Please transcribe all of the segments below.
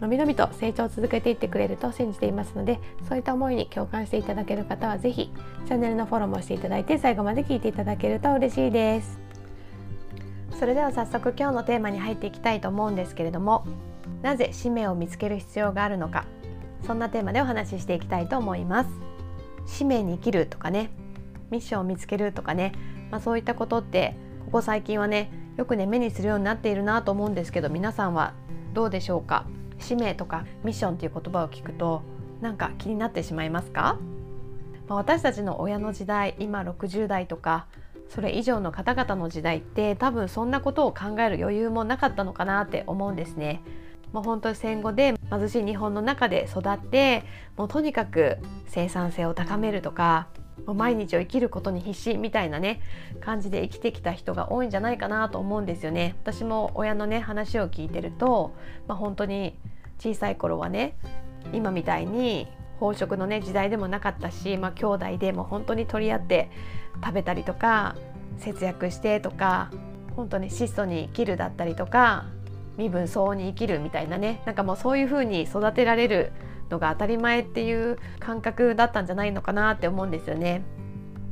のびのびと成長を続けていってくれると信じていますのでそういった思いに共感していただける方は是非チャンネルのフォローもしていただいて最後まで聞いていただけると嬉しいです。それでは早速今日のテーマに入っていきたいと思うんですけれどもなぜ使命を見つける必要があるのか。そんなテーマでお話ししていきたいと思います。使命に生きるとかね。ミッションを見つけるとかね、まあ、そういったことってここ最近はねよくね目にするようになっているなと思うんですけど皆さんはどうでしょうか？使命とかミッションっていう言葉を聞くとなんか気になってしまいますか、まあ、私たちの親の時代今60代とかそれ以上の方々の時代って多分そんなことを考える余裕もなかったのかなって思うんですね。もう本当に戦後で貧しい日本の中で育ってもうとにかく生産性を高めるとかもう毎日を生きることに必死みたいなね感じで生きてきた人が多いんじゃないかなと思うんですよね。私も親のね話を聞いてると、まあ、本当に小さい頃はね今みたいに飽食のね時代でもなかったし、まあ、兄弟でも本当に取り合って食べたりとか節約してとか本当に質素に生きるだったりとか身分相応に生きるみたいなねなんかもうそういう風に育てられるのが当たり前っていう感覚だったんじゃないのかなって思うんですよね。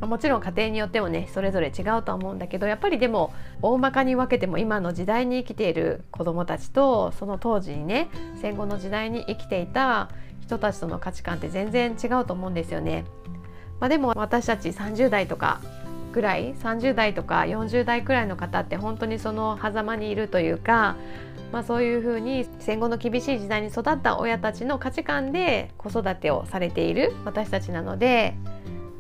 もちろん家庭によってもねそれぞれ違うとは思うんだけどやっぱりでも大まかに分けても今の時代に生きている子どもたちとその当時にね戦後の時代に生きていた人たちとの価値観って全然違うと思うんですよね。まあ、でも私たち30代とかぐらい30代とか40代くらいの方って本当にその狭間にいるというか、まあ、そういうふうに戦後の厳しい時代に育った親たちの価値観で子育てをされている私たちなので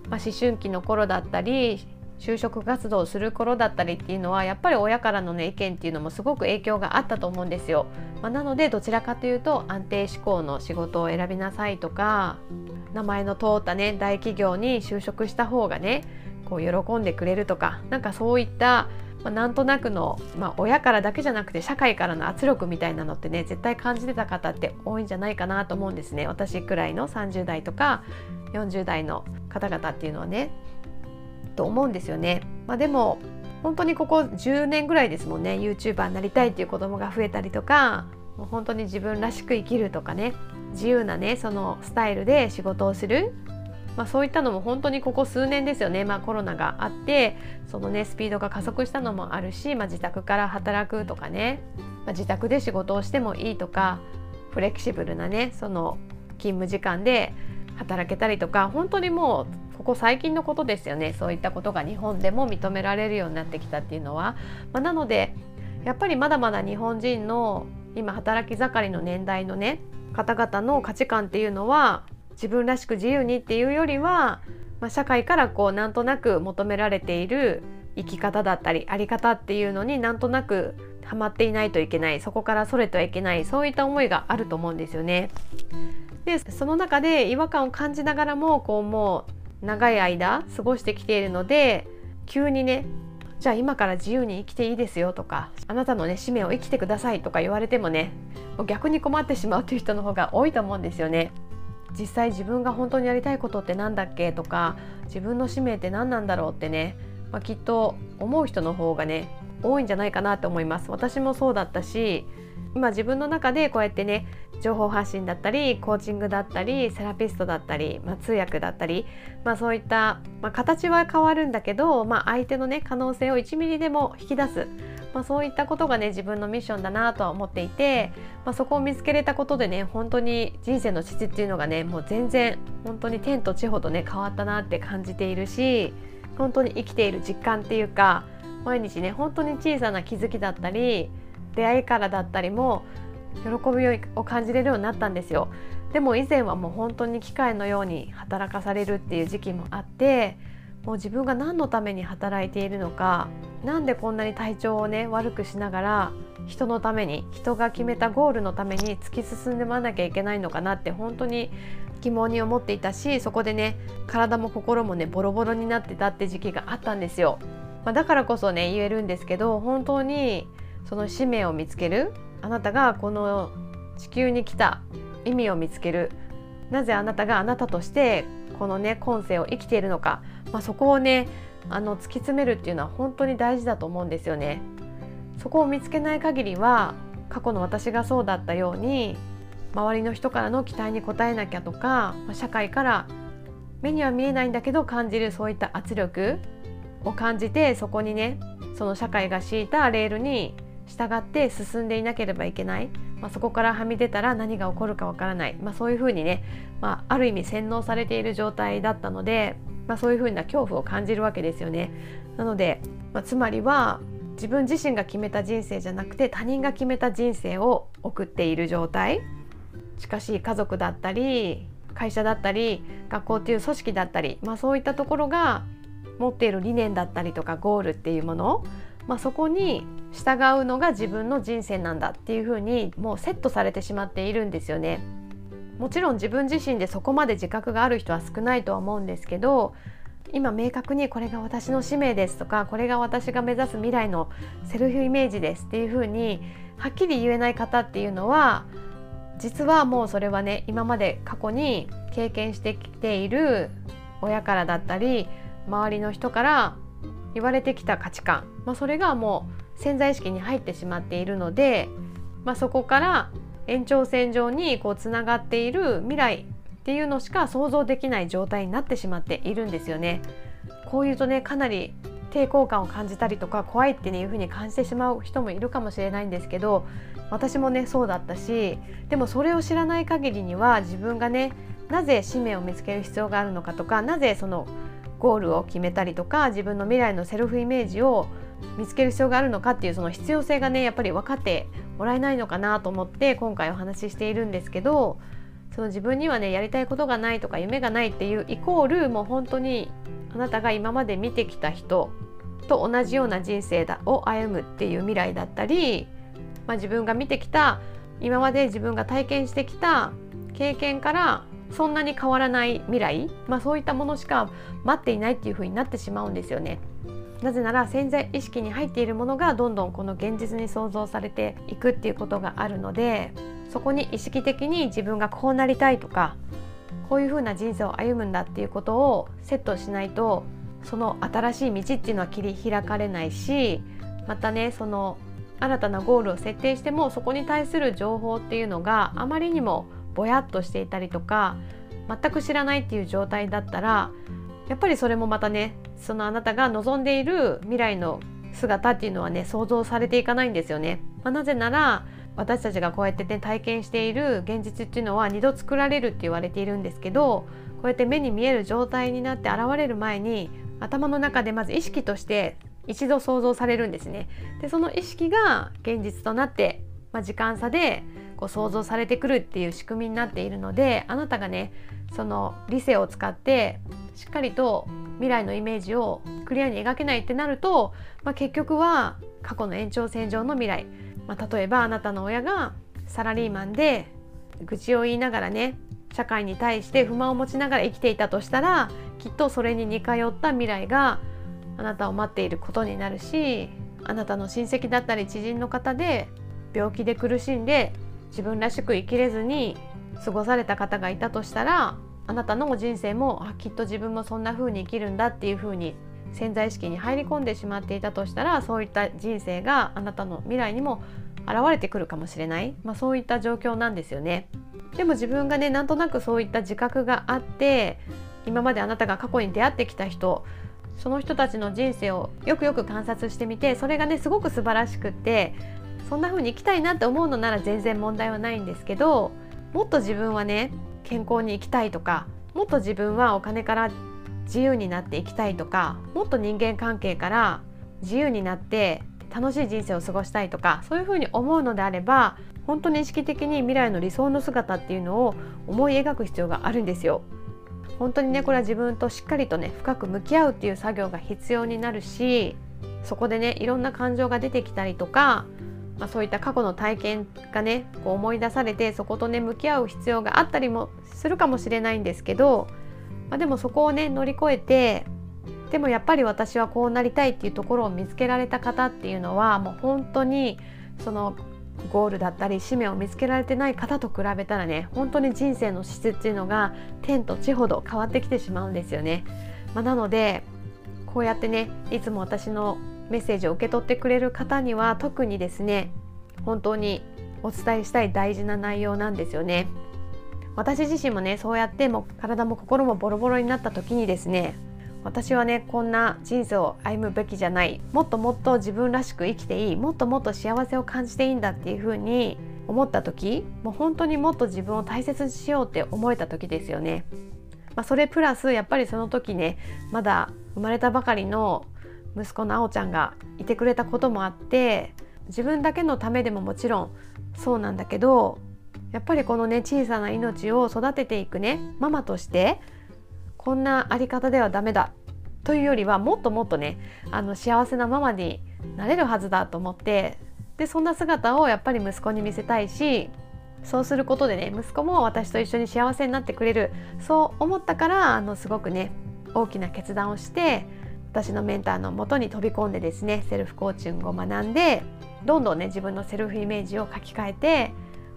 まあ、思春期の頃だったり就職活動をする頃だったりっていうのはやっぱり親からの、ね、意見っていうのもすごく影響があったと思うんですよ。まあ、なのでどちらかというと安定志向の仕事を選びなさいとか名前の通ったね大企業に就職した方がねこう喜んでくれるとかなんかそういったまあ、なんとなくの、まあ、親からだけじゃなくて社会からの圧力みたいなのってね絶対感じてた方って多いんじゃないかなと思うんですね私くらいの30代とか40代の方々っていうのはねと思うんですよね。まあ、でも本当にここ10年ぐらいですもんね YouTuber になりたいっていう子供が増えたりとかもう本当に自分らしく生きるとかね自由なねそのスタイルで仕事をするまあ、そういったのも本当にここ数年ですよね、まあ、コロナがあってそのねスピードが加速したのもあるし、まあ、自宅から働くとかね、まあ、自宅で仕事をしてもいいとかフレキシブルなねその勤務時間で働けたりとか本当にもうここ最近のことですよね。そういったことが日本でも認められるようになってきたっていうのは、まあ、なのでやっぱりまだまだ日本人の今働き盛りの年代のね方々の価値観っていうのは自分らしく自由にっていうよりは、まあ、社会からこうなんとなく求められている生き方だったりあり方っていうのになんとなくハマっていないといけないそこからそれてはいけないそういった思いがあると思うんですよね。でその中で違和感を感じながらもこうもう長い間過ごしてきているので急にねじゃあ今から自由に生きていいですよとかあなたのね使命を生きてくださいとか言われてもね逆に困ってしまうという人の方が多いと思うんですよね。実際自分が本当にやりたいことって何だっけ？とか自分の使命って何なんだろう？ってね、まあ、きっと思う人の方がね多いんじゃないかなと思います。私もそうだったし今自分の中でこうやってね情報発信だったりコーチングだったりセラピストだったり、まあ、通訳だったり、まあ、そういった、まあ、形は変わるんだけど、まあ、相手のね可能性を1ミリでも引き出す。まあ、そういったことがね自分のミッションだなとは思っていて、まあ、そこを見つけれたことでね本当に人生の質っていうのがねもう全然本当に天と地ほどね変わったなって感じているし本当に生きている実感っていうか毎日ね本当に小さな気づきだったり出会いからだったりも喜びを感じれるようになったんですよ。でも以前はもう本当に機械のように働かされるっていう時期もあってもう自分が何のために働いているのか何でこんなに体調をね悪くしながら人のために人が決めたゴールのために突き進んでまわなきゃいけないのかなって本当に疑問に思っていたしそこでね体も心もねボロボロになってたって時期があったんですよ。まあ、だからこそね言えるんですけど本当にその使命を見つけるあなたがこの地球に来た意味を見つけるなぜあなたがあなたとしてこのね今世を生きているのか、まあ、そこをねあの突き詰めるっていうのは本当に大事だと思うんですよね。そこを見つけない限りは過去の私がそうだったように周りの人からの期待に応えなきゃとか社会から目には見えないんだけど感じるそういった圧力を感じてそこにねその社会が敷いたレールに従って進んでいなければいけない、まあ、そこからはみ出たら何が起こるかわからない、まあ、そういうふうにね、まあ、ある意味洗脳されている状態だったので、まあ、そういうふうな恐怖を感じるわけですよね。なので、まあ、つまりは自分自身が決めた人生じゃなくて他人が決めた人生を送っている状態。しかし家族だったり会社だったり学校っていう組織だったり、まあ、そういったところが持っている理念だったりとかゴールっていうもの。まあ、そこに従うのが自分の人生なんだっていうふうにもうセットされてしまっているんですよね。もちろん自分自身でそこまで自覚がある人は少ないとは思うんですけど今明確にこれが私の使命ですとかこれが私が目指す未来のセルフイメージですっていうふうにはっきり言えない方っていうのは実はもうそれはね今まで過去に経験してきている親からだったり周りの人から言われてきた価値観、まあ、それがもう潜在意識に入ってしまっているので、まあ、そこから延長線上にこうつながっている未来っていうのしか想像できない状態になってしまっているんですよね。こういうとねかなり抵抗感を感じたりとか怖いっていう風に感じてしまう人もいるかもしれないんですけど私もねそうだったしでもそれを知らない限りには自分がねなぜ使命を見つける必要があるのかとかなぜそのゴールを決めたりとか自分の未来のセルフイメージを見つける必要があるのかっていうその必要性がねやっぱり分かってもらえないのかなと思って今回お話ししているんですけどその自分にはねやりたいことがないとか夢がないっていうイコールもう本当にあなたが今まで見てきた人と同じような人生だを歩むっていう未来だったり、まあ、自分が見てきた今まで自分が体験してきた経験からそんなに変わらない未来、まあ、そういったものしか待っていないっていう風になってしまうんですよね。なぜなら潜在意識に入っているものがどんどんこの現実に想像されていくっていうことがあるのでそこに意識的に自分がこうなりたいとかこういう風な人生を歩むんだっていうことをセットしないとその新しい道っていうのは切り開かれないしまたねその新たなゴールを設定してもそこに対する情報っていうのがあまりにもぼやっとしていたりとか全く知らないっていう状態だったらやっぱりそれもまたねそのあなたが望んでいる未来の姿っていうのはね想像されていかないんですよね。まあ、なぜなら私たちがこうやってね体験している現実っていうのは2度作られるって言われているんですけどこうやって目に見える状態になって現れる前に頭の中でまず意識として一度想像されるんですね。でその意識が現実となって、まあ、時間差でこう想像されてくるっていう仕組みになっているのであなたがねその理性を使ってしっかりと未来のイメージをクリアに描けないってなると、まあ、結局は過去の延長線上の未来、まあ、例えばあなたの親がサラリーマンで愚痴を言いながらね社会に対して不満を持ちながら生きていたとしたらきっとそれに似通った未来があなたを待っていることになるしあなたの親戚だったり知人の方で病気で苦しんで自分らしく生きれずに過ごされた方がいたとしたらあなたの人生もあきっと自分もそんな風に生きるんだっていう風に潜在意識に入り込んでしまっていたとしたらそういった人生があなたの未来にも現れてくるかもしれない、まあ、そういった状況なんですよね。でも自分がねなんとなくそういった自覚があって今まであなたが過去に出会ってきた人その人たちの人生をよくよく観察してみてそれがねすごく素晴らしくってそんな風に生きたいなって思うのなら全然問題はないんですけどもっと自分はね健康に生きたいとかもっと自分はお金から自由になっていきたいとかもっと人間関係から自由になって楽しい人生を過ごしたいとかそういうふうに思うのであれば本当に意識的に未来の理想の姿っていうのを思い描く必要があるんですよ。本当にねこれは自分としっかりとね深く向き合うっていう作業が必要になるしそこでねいろんな感情が出てきたりとか、まあ、そういった過去の体験がねこう思い出されてそことね向き合う必要があったりもするかもしれないんですけど、まあ、でもそこをね乗り越えてでもやっぱり私はこうなりたいっていうところを見つけられた方っていうのはもう本当にそのゴールだったり使命を見つけられてない方と比べたらね本当に人生の質っていうのが天と地ほど変わってきてしまうんですよね。まあ、なのでこうやってねいつも私のメッセージを受け取ってくれる方には特にですね本当にお伝えしたい大事な内容なんですよね。私自身もねそうやっても体も心もボロボロになった時にですね私はねこんな人生を歩むべきじゃないもっともっと自分らしく生きていいもっともっと幸せを感じていいんだっていうふうに思った時もう本当にもっと自分を大切にしようって思えた時ですよね。まあ、それプラスやっぱりその時ねまだ生まれたばかりの息子のあおちゃんがいてくれたこともあって自分だけのためでももちろんそうなんだけどやっぱりこのね小さな命を育てていくねママとしてこんなあり方ではダメだというよりはもっともっとねあの幸せなママになれるはずだと思ってでそんな姿をやっぱり息子に見せたいしそうすることでね息子も私と一緒に幸せになってくれるそう思ったからあのすごくね大きな決断をして私のメンターのもとに飛び込んでですねセルフコーチングを学んでどんどんね自分のセルフイメージを書き換えて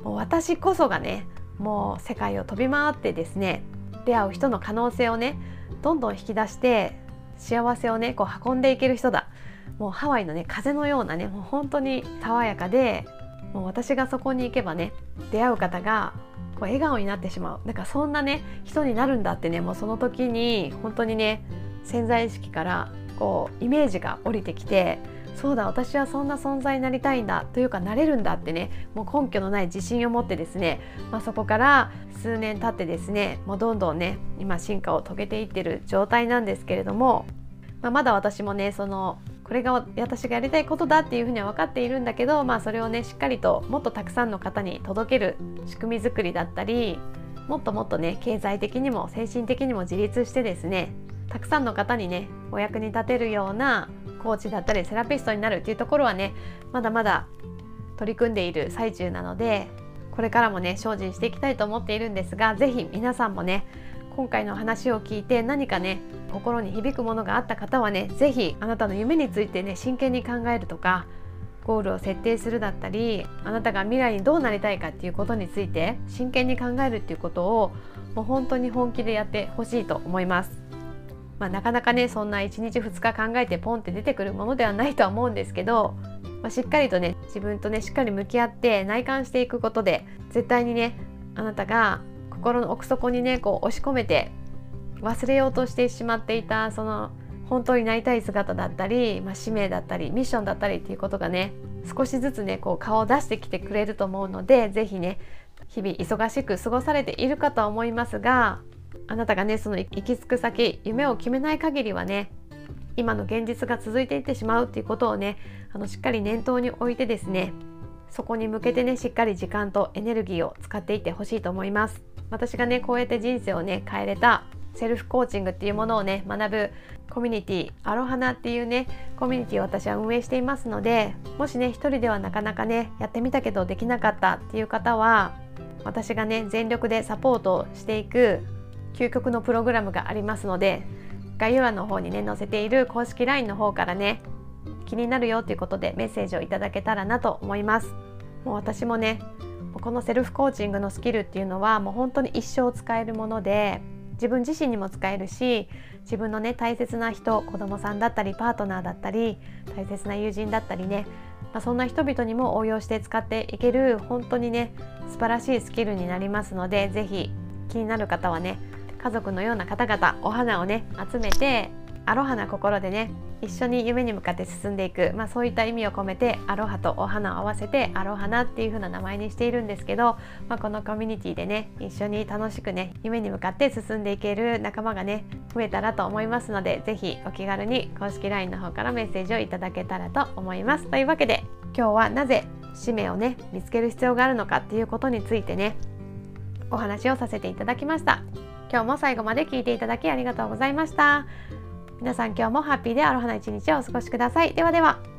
もう私こそがねもう世界を飛び回ってですね出会う人の可能性をねどんどん引き出して幸せをねこう運んでいける人だ。もうハワイのね風のようなねもう本当に爽やかでもう私がそこに行けばね出会う方がこう笑顔になってしまう。なんかそんなね人になるんだってねもうその時に本当にね潜在意識からこうイメージが降りてきてそうだ私はそんな存在になりたいんだというかなれるんだってねもう根拠のない自信を持ってですね、まあ、そこから数年経ってですねもうどんどんね今進化を遂げていってる状態なんですけれども、まあ、まだ私もねそのこれが私がやりたいことだっていうふうには分かっているんだけど、まあ、それをねしっかりともっとたくさんの方に届ける仕組み作りだったりもっともっとね経済的にも精神的にも自立してですねたくさんの方にねお役に立てるようなコーチだったりセラピストになるっていうところはねまだまだ取り組んでいる最中なのでこれからもね精進していきたいと思っているんですが是非皆さんもね今回の話を聞いて何かね心に響くものがあった方はね是非あなたの夢についてね真剣に考えるとかゴールを設定するだったりあなたが未来にどうなりたいかっていうことについて真剣に考えるっていうことをもう本当に本気でやってほしいと思います。まあ、なかなかねそんな1日2日考えてポンって出てくるものではないとは思うんですけど、まあ、しっかりとね自分とねしっかり向き合って内観していくことで絶対にねあなたが心の奥底にねこう押し込めて忘れようとしてしまっていたその本当になりたい姿だったり、まあ、使命だったりミッションだったりっていうことがね少しずつねこう顔を出してきてくれると思うので是非ね日々忙しく過ごされているかとは思いますがあなたがねその行き着く先夢を決めない限りはね今の現実が続いていってしまうっていうことをねあのしっかり念頭に置いてですねそこに向けてねしっかり時間とエネルギーを使っていってほしいと思います。私がねこうやって人生をね変えれたセルフコーチングっていうものをね学ぶコミュニティアロハナっていうねコミュニティを私は運営していますのでもしね一人ではなかなかねやってみたけどできなかったっていう方は私がね全力でサポートしていく究極のプログラムがありますので概要欄の方にね載せている公式 LINE の方からね気になるよということでメッセージをいただけたらなと思います。もう私もねこのセルフコーチングのスキルっていうのはもう本当に一生使えるもので自分自身にも使えるし自分のね大切な人子供さんだったりパートナーだったり大切な友人だったりね、まあ、そんな人々にも応用して使っていける本当にね素晴らしいスキルになりますので是非気になる方はね家族のような方々お花をね集めてアロハな心でね一緒に夢に向かって進んでいく、まあ、そういった意味を込めてアロハとお花を合わせてアロハナっていう風な名前にしているんですけど、まあ、このコミュニティでね一緒に楽しくね夢に向かって進んでいける仲間がね増えたらと思いますので是非お気軽に公式 LINE の方からメッセージをいただけたらと思います。というわけで今日はなぜ使命をね見つける必要があるのかっていうことについてねお話をさせていただきました。今日も最後まで聞いていただきありがとうございました。皆さん今日もハッピーでアロハな一日をお過ごしください。ではでは。